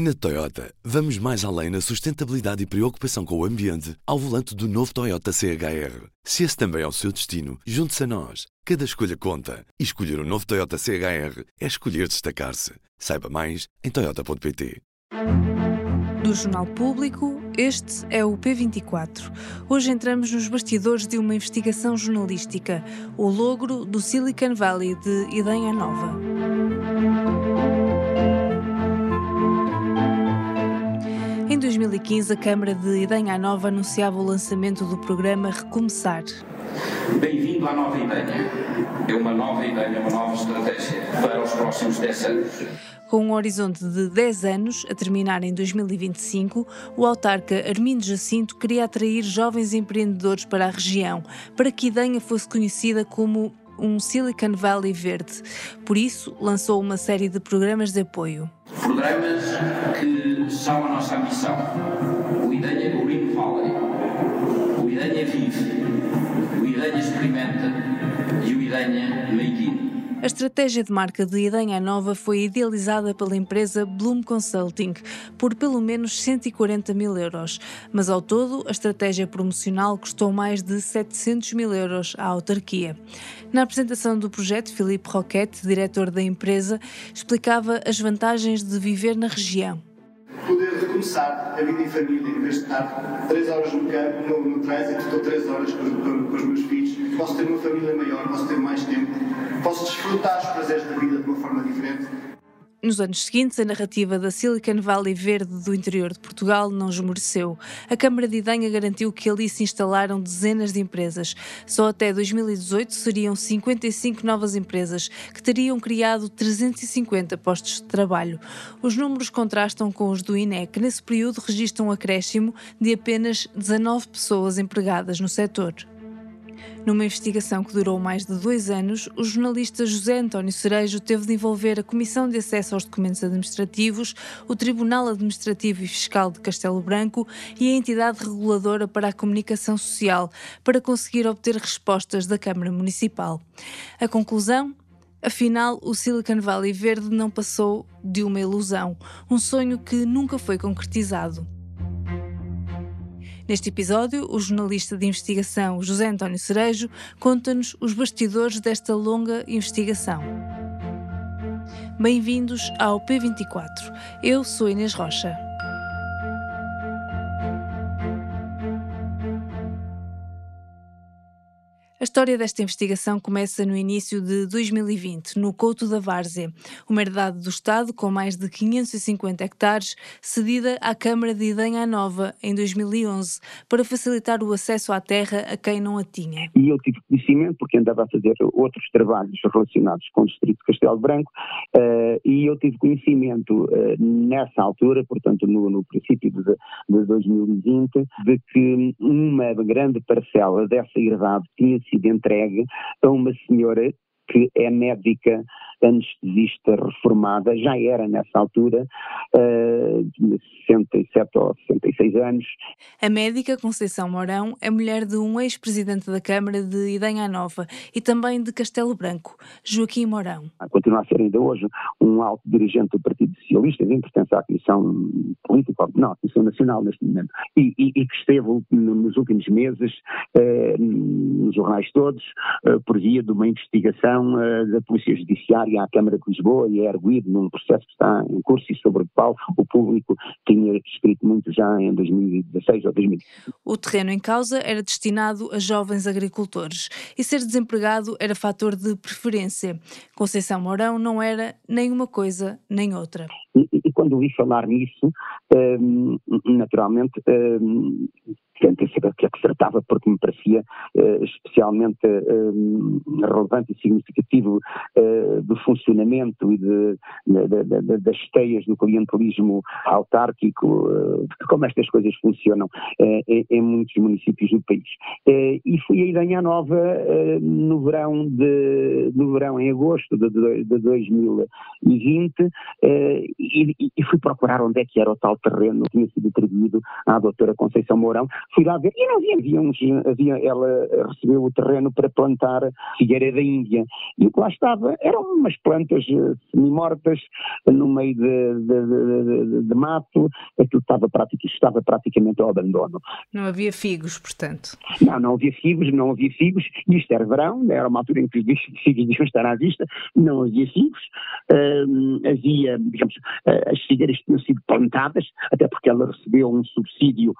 Na Toyota, vamos mais além na sustentabilidade e preocupação com o ambiente ao volante do novo Toyota CHR. Se esse também é o seu destino, junte-se a nós. Cada escolha conta. E escolher o um novo Toyota CHR é escolher destacar-se. Saiba mais em Toyota.pt. Do Jornal Público, este é o P24. Hoje entramos nos bastidores de uma investigação jornalística, o logro do Silicon Valley de Ideia Nova. 2015, a Câmara de Idanha Nova anunciava o lançamento do programa Recomeçar. Bem-vindo à nova Idanha. É uma nova Idanha, uma nova estratégia para os próximos 10 anos. Com um horizonte de 10 anos, a terminar em 2025, o autarca Armindo Jacinto queria atrair jovens empreendedores para a região, para que Idanha fosse conhecida como um Silicon Valley verde. Por isso, lançou uma série de programas de apoio. Programas são a nossa ambição. O Valley, o Vive, o Experimenta e o. A estratégia de marca de Idanha Nova foi idealizada pela empresa Bloom Consulting por pelo menos 140 mil euros, mas ao todo a estratégia promocional custou mais de 700 mil euros à autarquia. Na apresentação do projeto, Filipe Roquette, diretor da empresa, explicava as vantagens de viver na região poder recomeçar a vida em família, em vez de estar 3 horas no campo, no, no trânsito, estou 3 horas com, com, com, os meus filhos, posso ter uma família maior, posso ter mais tempo, posso desfrutar os prazeres da vida de uma forma diferente. Nos anos seguintes, a narrativa da Silicon Valley Verde do interior de Portugal não esmoreceu. A Câmara de Idanha garantiu que ali se instalaram dezenas de empresas. Só até 2018 seriam 55 novas empresas, que teriam criado 350 postos de trabalho. Os números contrastam com os do INE, que nesse período registram um acréscimo de apenas 19 pessoas empregadas no setor. Numa investigação que durou mais de dois anos, o jornalista José António Cerejo teve de envolver a Comissão de Acesso aos Documentos Administrativos, o Tribunal Administrativo e Fiscal de Castelo Branco e a entidade reguladora para a comunicação social para conseguir obter respostas da Câmara Municipal. A conclusão? Afinal, o Silicon Valley Verde não passou de uma ilusão, um sonho que nunca foi concretizado. Neste episódio, o jornalista de investigação José António Cerejo conta-nos os bastidores desta longa investigação. Bem-vindos ao P24. Eu sou Inês Rocha. A história desta investigação começa no início de 2020, no Couto da Várzea, uma herdade do Estado com mais de 550 hectares, cedida à Câmara de Idanha Nova em 2011, para facilitar o acesso à terra a quem não a tinha. E eu tive conhecimento, porque andava a fazer outros trabalhos relacionados com o Distrito de Castelo Branco, uh, e eu tive conhecimento uh, nessa altura, portanto no, no princípio de, de 2020, de que uma grande parcela dessa herdade tinha sido entregue a uma senhora que é médica anestesista reformada, já era nessa altura, uh, tinha 67 ou 66 anos. A médica Conceição Mourão é mulher de um ex-presidente da Câmara de Idanha Nova e também de Castelo Branco, Joaquim Mourão. Continua a ser ainda hoje um alto dirigente do Partido Socialista, em pertence à Comissão Política, não, à Comissão Nacional neste momento, e, e, e que esteve nos últimos meses uh, nos jornais todos, uh, por via de uma investigação da Polícia Judiciária à Câmara de Lisboa e é arguído num processo que está em curso e sobre o qual o público tinha escrito muito já em 2016 ou 2015. O terreno em causa era destinado a jovens agricultores e ser desempregado era fator de preferência. Conceição Mourão não era nem uma coisa nem outra. E, e quando ouvi falar nisso, hum, naturalmente hum, tentei saber o que é que se tratava, porque me parecia uh, especialmente uh, relevante e significativo uh, do funcionamento e de, de, de, das teias do clientelismo autárquico, de como estas coisas funcionam em, em, muitos municípios do país. e fui a Idanha Nova no verão de, no verão em agosto de, de 2020 e, e, fui procurar onde é que era o tal terreno que tinha sido atribuído à doutora Conceição Mourão, fui lá ver. E não havia, havia, uns, havia ela recebeu o terreno para plantar figueira da Índia. E o que lá estava eram umas plantas eh, semi-mortas no meio de, de, de, de, mato, aquilo estava, praticamente, estava praticamente ao abandono. Não havia figos, portanto? Não, não havia figos, não havia figos, isto era verão, era uma altura em que os figos deviam estar à vista, não havia figos, uh, havia, digamos, uh, as figueiras tinham sido plantadas, até porque ela recebeu um subsídio,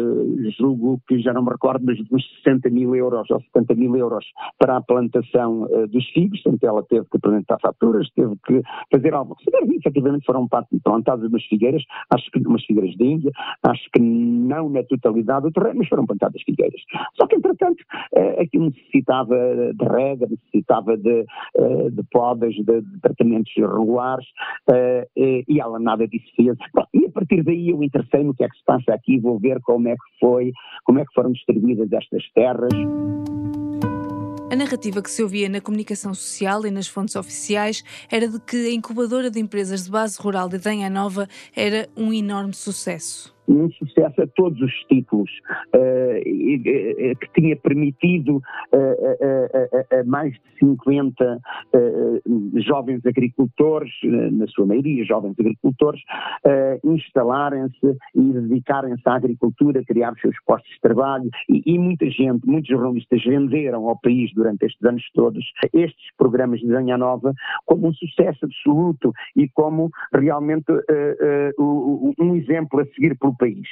uh, julgo que já não me recordo, mas de uns 60 mil euros ou 70 mil euros para a plantação uh, dos figos, portanto ela teve que apresentar faturas, teve que fazer algo. Efetivamente foram plantadas umas figueiras, acho que umas figueiras da Índia, acho que não na totalidade do terreno, mas foram plantadas figueiras. Só que entretanto uh, aquilo necessitava de rega, necessitava de, uh, de podas, de, de tratamentos regulares, e ela nada disso fez. Bom, e a partir daí eu interessei no que é que se passa aqui, vou ver como é que foi, como é que foram distribuídas estas terras. A narrativa que se ouvia na comunicação social e nas fontes oficiais era de que a incubadora de empresas de base rural de Danha Nova era um enorme sucesso um sucesso a todos os títulos, uh, que tinha permitido a mais de 50 jovens agricultores, na sua maioria jovens agricultores, instalarem-se e dedicarem-se à agricultura, criar os seus postos de trabalho e, muita gente, muitos jornalistas venderam ao país durante estes anos todos estes programas de Zanha Nova como um sucesso absoluto e como realmente um exemplo a seguir pelo país.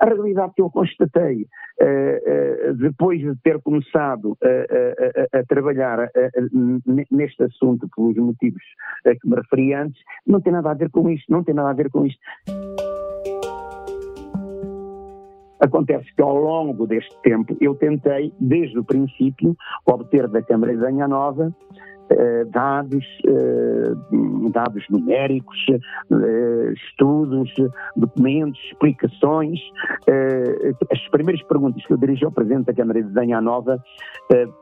A realidade que eu constatei uh, uh, depois de ter começado a, a, a trabalhar neste assunto pelos motivos a que me referi antes, não tem nada a ver com isto, não tem nada a ver com isto. Acontece que ao longo deste tempo eu tentei, desde o princípio, obter da Câmara de Danha Nova eh, dados, eh, dados numéricos, eh, estudos, documentos, explicações. As primeiras perguntas que eu dirigi ao Presidente da Câmara de Danha Nova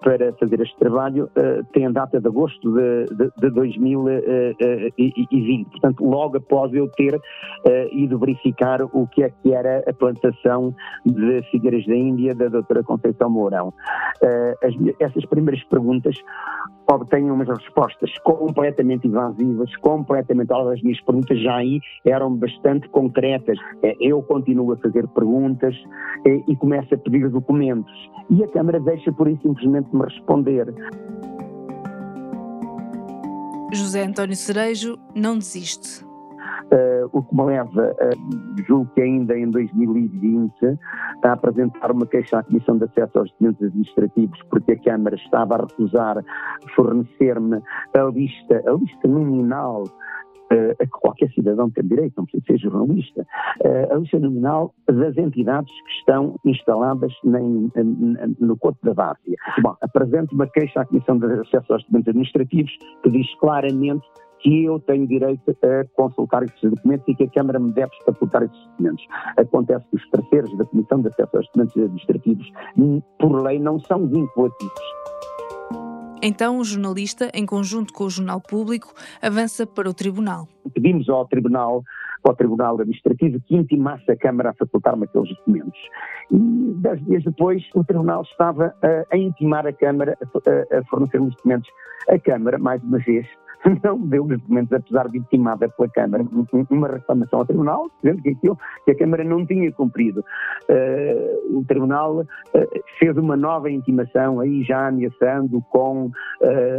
para fazer este trabalho têm data de agosto de, de, de 2020, portanto, logo após eu ter ido verificar o que é que era a plantação de figueiras da Índia da doutora Conceição Mourão. essas primeiras perguntas obtêm umas respostas completamente evasivas, completamente, as minhas perguntas já aí eram bastante concretas. É, eu continuo a fazer perguntas é, e começo a pedir documentos. E a Câmara deixa por isso simplesmente me responder. José António Cerejo não desiste. Uh, o que me leva, uh, julgo que ainda em 2020, a apresentar uma queixa à Comissão de Acesso aos Documentos Administrativos, porque a Câmara estava a recusar fornecer-me a lista, a lista nominal a que qualquer cidadão tem direito, não precisa ser jornalista, uh, a lista nominal das entidades que estão instaladas no Couto da Várzea. Bom, apresento uma queixa à Comissão de Acesso aos Documentos Administrativos que diz claramente que eu tenho direito a consultar esses documentos e que a Câmara me deve facultar esses documentos. Acontece que os parceiros da Comissão de Acesso aos Documentos Administrativos, por lei, não são vinculativos. Então, o jornalista, em conjunto com o Jornal Público, avança para o Tribunal. Pedimos ao Tribunal ao Tribunal Administrativo que intimasse a Câmara a facultar-me aqueles documentos. E dez dias depois o Tribunal estava a, a intimar a Câmara a, a fornecer-me os documentos. A Câmara, mais uma vez, não deu os documentos, apesar de intimada pela Câmara, uma reclamação ao Tribunal, dizendo que, aquilo, que a Câmara não tinha cumprido. Uh, o Tribunal uh, fez uma nova intimação, aí já ameaçando com uh,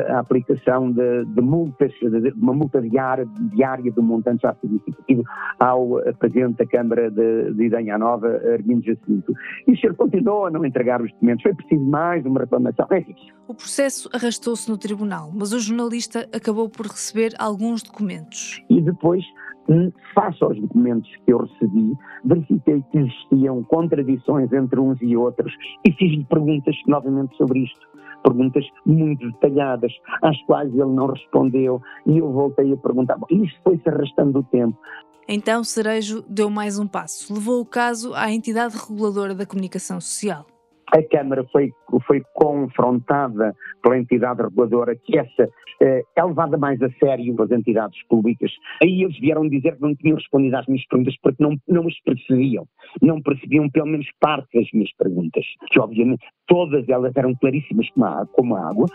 a aplicação de, de multas, de, uma multa diária, diária um montante já significativo ao Presidente da Câmara de, de Idanha Nova, Armindo Jacinto. E o senhor continuou a não entregar os documentos. Foi preciso mais uma reclamação. É. O processo arrastou-se no Tribunal, mas o jornalista acabou por receber alguns documentos. E depois, hum, face aos documentos que eu recebi, verifiquei que existiam contradições entre uns e outros e fiz-lhe perguntas novamente sobre isto. Perguntas muito detalhadas, às quais ele não respondeu, e eu voltei a perguntar. Bom, isto foi-se arrastando o tempo. Então Cerejo deu mais um passo. Levou o caso à entidade reguladora da comunicação social a Câmara foi, foi confrontada pela entidade reguladora que essa eh, é levada mais a sério pelas entidades públicas. Aí eles vieram dizer que não tinham respondido às minhas perguntas porque não, não as percebiam. Não percebiam pelo menos parte das minhas perguntas, que obviamente todas elas eram claríssimas como a, como a água,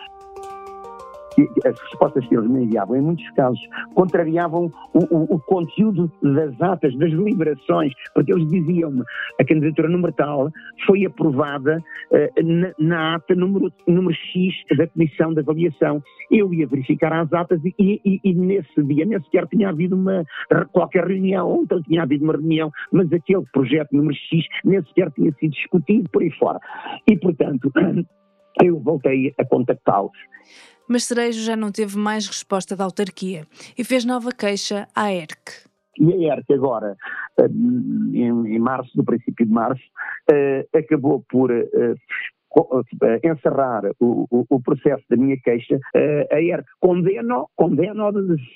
as respostas que eles me enviavam, em muitos casos, contrariavam o, o, o conteúdo das atas, das deliberações, porque eles diziam-me a candidatura número tal foi aprovada uh, na, na, ata número, número X da Comissão de Avaliação. Eu ia verificar as atas e, e, e nesse dia nem sequer tinha havido uma qualquer reunião, ontem tinha havido uma reunião, mas aquele projeto número X nem sequer tinha sido discutido por aí fora. E, portanto, eu voltei a contactá-los mas Cerejo já não teve mais resposta da autarquia e fez nova queixa à ERC. E a ERC agora, eh, em, março, no princípio de março, eh, acabou por eh, encerrar o, o, o, processo da minha queixa, a ERC condena, condena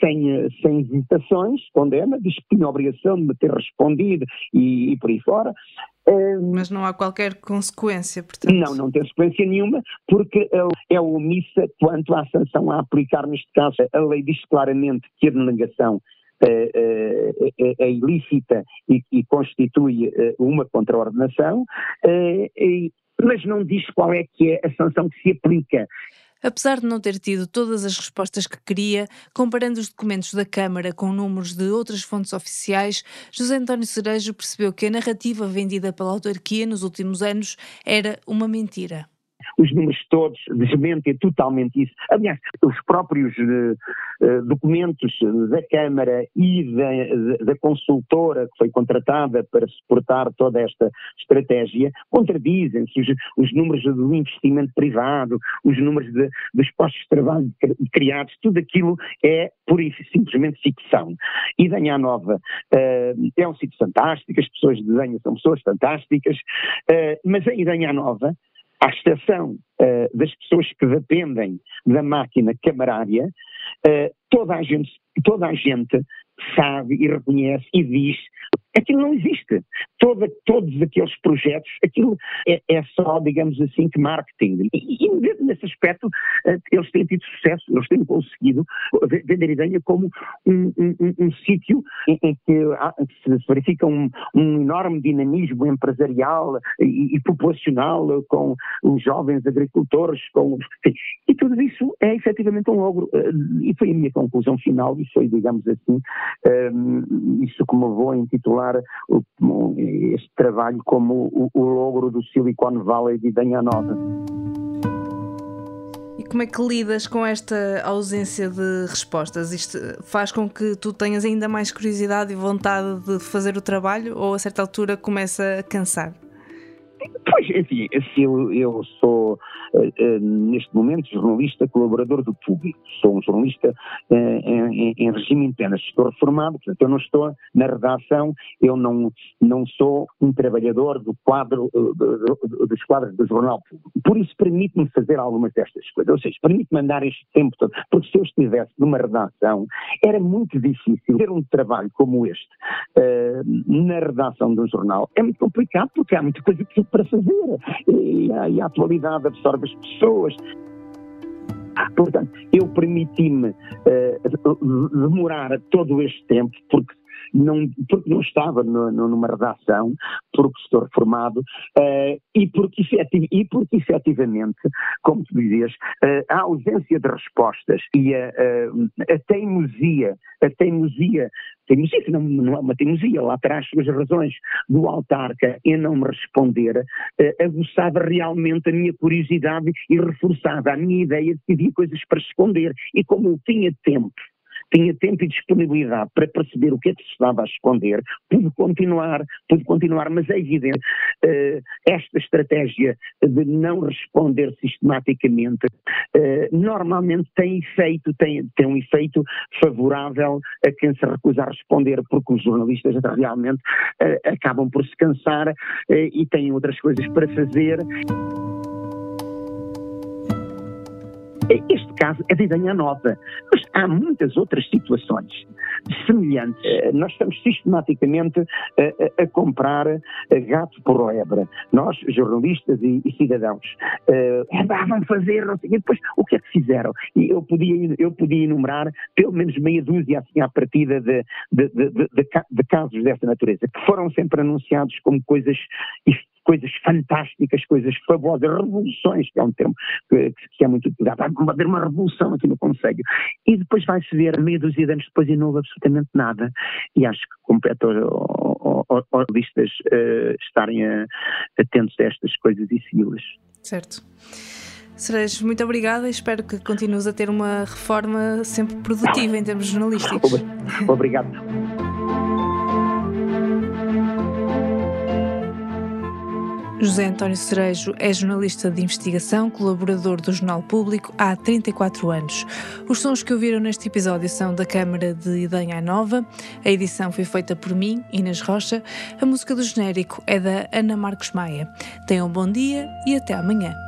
sem, sem hesitações, condena, diz que tinha obrigação de me ter respondido e, e por aí fora, mas não há qualquer consequência, portanto. Não, não tem consequência nenhuma, porque é omissa quanto à sanção a aplicar, neste caso, a lei diz claramente que a denegação é, é, é, ilícita e, e constitui uma contraordenação, mas não diz qual é que é a sanção que se aplica. Apesar de não ter tido todas as respostas que queria, comparando os documentos da Câmara com números de outras fontes oficiais, José António Cerejo percebeu que a narrativa vendida pela autarquia nos últimos anos era uma mentira os números todos desmentem totalmente isso. Aliás, os próprios uh, documentos da Câmara e da, da, consultora que foi contratada para suportar toda esta estratégia contradizem-se. Os, os, números do investimento privado, os números de, dos postos de trabalho criados, tudo aquilo é por isso simplesmente ficção. E Danha Nova uh, é um sítio fantástico, as pessoas de Danha são pessoas fantásticas, uh, mas em Danha Nova à exceção uh, das pessoas que dependem da máquina camarária, uh, toda, a gente, toda a gente sabe e reconhece e diz aquilo não existe. Toda, todos aqueles projetos, aquilo é, é, só, digamos assim, que marketing. E, e nesse aspecto, uh, eles têm tido sucesso, eles têm conseguido vender a ideia como um, um, um, um sítio em, em, que, se verifica um, enorme dinamismo empresarial e, e, populacional com os jovens agricultores, com e tudo isso é efetivamente um logro. Uh, e foi a minha conclusão final, e foi, digamos assim, um, isso como vou intitular este trabalho como o, o logro do Silicon Valley de Danha Nova. E como é que lidas com esta ausência de respostas? Isto faz com que tu tenhas ainda mais curiosidade e vontade de fazer o trabalho ou a certa altura começa a cansar? Pois, enfim, eu, eu sou, neste momento, jornalista colaborador do público. Sou um jornalista uh, em, em, regime interno. Estou reformado, portanto, eu não estou na redação, eu não, não sou um trabalhador do quadro, do, do, dos quadros do jornal público. Por isso, permite-me fazer algumas destas coisas. Ou seja, permite-me andar este tempo todo. Porque se eu estivesse numa redação, era muito difícil ter um trabalho como este na redação de um jornal. É muito complicado porque há muita coisa para fazer fazer. E, e a atualidade absorve as pessoas. Portanto, eu permiti-me uh, demorar todo este tempo, porque não, porque não estava no, no, numa redação, porque estou reformado, uh, e, porque e porque efetivamente, como tu dizias, uh, a ausência de respostas e a, a, a teimosia, a teimosia teimosia, que não, não é uma teimosia, lá traz as razões do autarca em não me responder, aguçava realmente a minha curiosidade e reforçava a minha ideia de que havia coisas para esconder. E como eu tinha tempo tinha tempo e disponibilidade para perceber o que é que se estava a esconder, pude continuar, pude continuar, mas é evidente, uh, esta estratégia de não responder sistematicamente uh, normalmente tem efeito, tem, tem um efeito favorável a quem se recusa a responder, porque os jornalistas realmente uh, acabam por se cansar e têm outras coisas para fazer. Este caso é de Idanha Nova, mas há muitas outras situações semelhantes. Eh, nós estamos sistematicamente a, a, a comprar eh, gato por lebre. Nós, jornalistas e, e cidadãos. Uh, vão fazer, não sei, e depois o que é que fizeram? E eu podia, eu podia enumerar pelo menos meia dúzia assim à partida de, de, de, de casos dessa natureza, que foram sempre anunciados como coisas coisas fantásticas, coisas fabulosas, revoluções, que é um termo que, que é muito utilizado. Vai haver uma revolução aqui no Conselho. E depois vai-se ver, meia dúzia de anos depois, e não houve absolutamente nada. E acho que compete aos listas uh, estarem a, atentos a estas coisas e segui-las. Certo. Cerejo, muito obrigada e espero que continues a ter uma reforma sempre produtiva em termos jornalísticos. Obrigado. José António Cerejo é jornalista de investigação, colaborador do Jornal Público há 34 anos. Os sons que ouviram neste episódio são da Câmara de Idanha Nova. A edição foi feita por mim, Inês Rocha. A música do genérico é da Ana Marcos Maia. Tenham um bom dia e até amanhã.